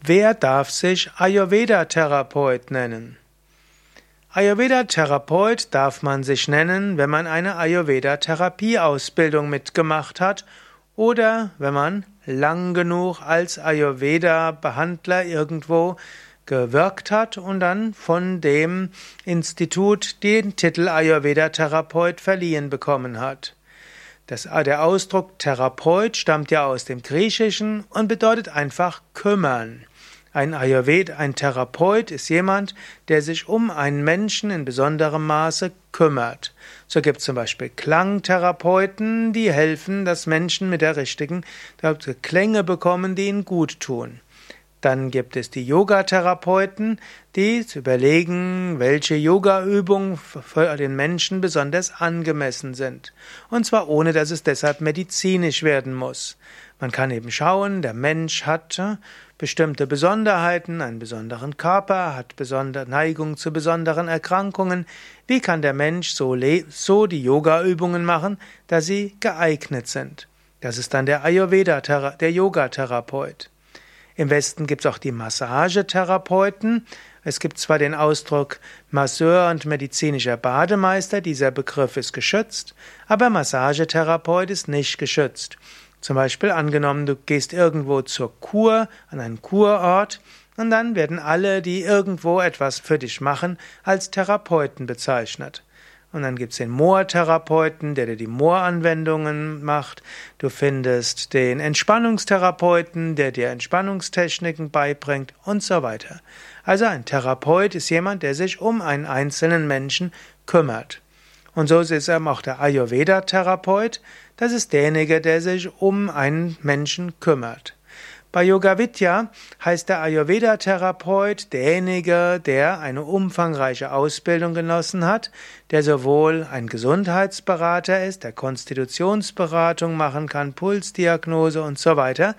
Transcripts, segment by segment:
Wer darf sich Ayurveda-Therapeut nennen? Ayurveda-Therapeut darf man sich nennen, wenn man eine Ayurveda-Therapieausbildung mitgemacht hat oder wenn man lang genug als Ayurveda-Behandler irgendwo gewirkt hat und dann von dem Institut den Titel Ayurveda-Therapeut verliehen bekommen hat. Das, der Ausdruck Therapeut stammt ja aus dem Griechischen und bedeutet einfach kümmern. Ein Ayurved, ein Therapeut ist jemand, der sich um einen Menschen in besonderem Maße kümmert. So gibt es zum Beispiel Klangtherapeuten, die helfen, dass Menschen mit der richtigen Klänge bekommen, die ihnen gut tun. Dann gibt es die Yoga-Therapeuten, die überlegen, welche Yoga-Übungen für den Menschen besonders angemessen sind. Und zwar ohne, dass es deshalb medizinisch werden muss. Man kann eben schauen, der Mensch hat äh, bestimmte Besonderheiten, einen besonderen Körper, hat besondere Neigung zu besonderen Erkrankungen. Wie kann der Mensch so, so die Yoga-Übungen machen, dass sie geeignet sind? Das ist dann der Ayurveda, der Yoga-Therapeut. Im Westen gibt es auch die Massagetherapeuten. Es gibt zwar den Ausdruck Masseur und medizinischer Bademeister, dieser Begriff ist geschützt, aber Massagetherapeut ist nicht geschützt. Zum Beispiel angenommen, du gehst irgendwo zur Kur, an einen Kurort, und dann werden alle, die irgendwo etwas für dich machen, als Therapeuten bezeichnet. Und dann gibt's den Moortherapeuten, der dir die Mooranwendungen macht. Du findest den Entspannungstherapeuten, der dir Entspannungstechniken beibringt und so weiter. Also ein Therapeut ist jemand, der sich um einen einzelnen Menschen kümmert. Und so ist es auch der Ayurveda-Therapeut. Das ist derjenige, der sich um einen Menschen kümmert. Bei Yoga Vidya heißt der Ayurveda-Therapeut derjenige, der eine umfangreiche Ausbildung genossen hat, der sowohl ein Gesundheitsberater ist, der Konstitutionsberatung machen kann, Pulsdiagnose und so weiter,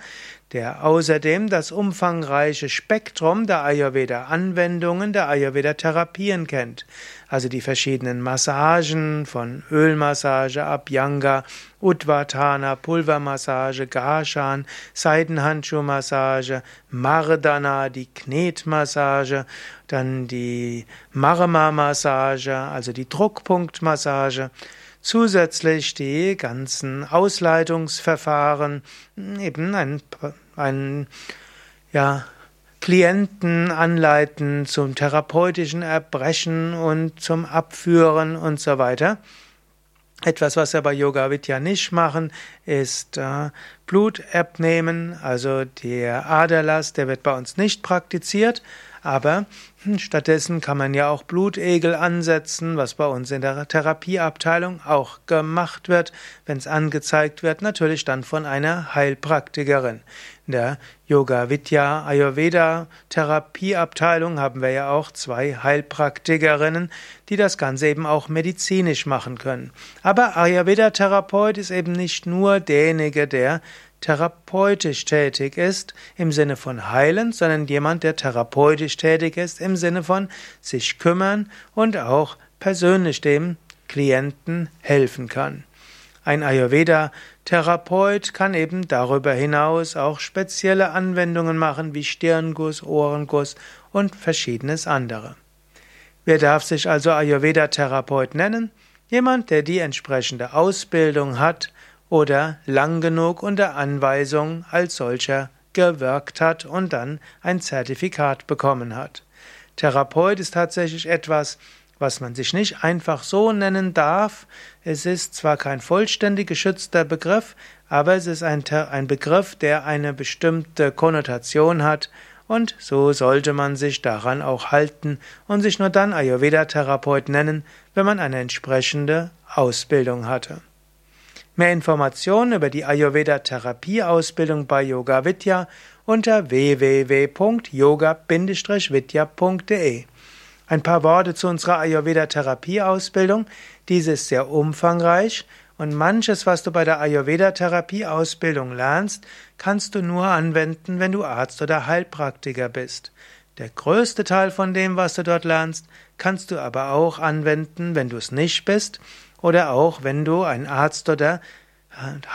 der außerdem das umfangreiche Spektrum der Ayurveda-Anwendungen, der Ayurveda-Therapien kennt. Also die verschiedenen Massagen von Ölmassage, Abhyanga, Udvatana, Pulvermassage, Garshan, Seidenhandschuhmassage, Mardana, die Knetmassage, dann die Marma-Massage, also die Druckpunktmassage, zusätzlich die ganzen Ausleitungsverfahren, eben ein, ein ja, Klienten anleiten zum therapeutischen Erbrechen und zum Abführen und so weiter. Etwas, was wir bei Yoga Vidya nicht machen, ist äh, Blut abnehmen, also der Aderlass, der wird bei uns nicht praktiziert, aber hm, stattdessen kann man ja auch Blutegel ansetzen, was bei uns in der Therapieabteilung auch gemacht wird, wenn es angezeigt wird, natürlich dann von einer Heilpraktikerin. In der Yoga Vidya Ayurveda Therapieabteilung haben wir ja auch zwei Heilpraktikerinnen, die das Ganze eben auch medizinisch machen können. Aber Ayurveda Therapeut ist eben nicht nur derjenige, der therapeutisch tätig ist im Sinne von heilen, sondern jemand, der therapeutisch tätig ist im Sinne von sich kümmern und auch persönlich dem Klienten helfen kann. Ein Ayurveda-Therapeut kann eben darüber hinaus auch spezielle Anwendungen machen wie Stirnguss, Ohrenguss und verschiedenes andere. Wer darf sich also Ayurveda-Therapeut nennen? Jemand, der die entsprechende Ausbildung hat, oder lang genug unter Anweisung als solcher gewirkt hat und dann ein Zertifikat bekommen hat. Therapeut ist tatsächlich etwas, was man sich nicht einfach so nennen darf. Es ist zwar kein vollständig geschützter Begriff, aber es ist ein, ein Begriff, der eine bestimmte Konnotation hat und so sollte man sich daran auch halten und sich nur dann Ayurveda-Therapeut nennen, wenn man eine entsprechende Ausbildung hatte. Mehr Informationen über die Ayurveda Therapieausbildung bei Yoga Vidya unter www.yoga-vidya.de. Ein paar Worte zu unserer Ayurveda Therapieausbildung. Diese ist sehr umfangreich und manches, was du bei der Ayurveda Therapieausbildung lernst, kannst du nur anwenden, wenn du Arzt oder Heilpraktiker bist. Der größte Teil von dem, was du dort lernst, kannst du aber auch anwenden, wenn du es nicht bist oder auch wenn du einen Arzt oder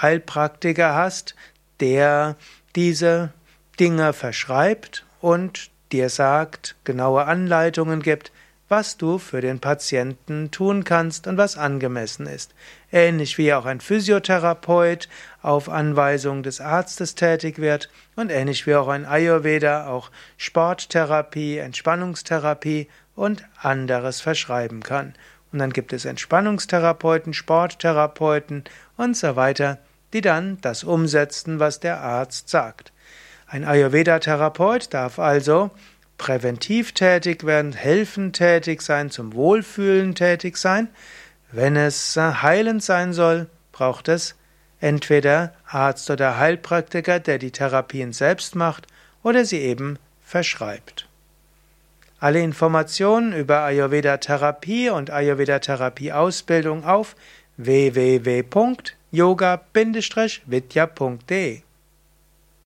Heilpraktiker hast, der diese Dinge verschreibt und dir sagt, genaue Anleitungen gibt, was du für den Patienten tun kannst und was angemessen ist. Ähnlich wie auch ein Physiotherapeut auf Anweisung des Arztes tätig wird und ähnlich wie auch ein Ayurveda auch Sporttherapie, Entspannungstherapie und anderes verschreiben kann. Und dann gibt es Entspannungstherapeuten, Sporttherapeuten und so weiter, die dann das umsetzen, was der Arzt sagt. Ein Ayurveda-Therapeut darf also präventiv tätig werden, helfen tätig sein, zum Wohlfühlen tätig sein. Wenn es heilend sein soll, braucht es entweder Arzt oder Heilpraktiker, der die Therapien selbst macht oder sie eben verschreibt. Alle Informationen über Ayurveda Therapie und Ayurveda Therapie Ausbildung auf www.yoga-vidya.de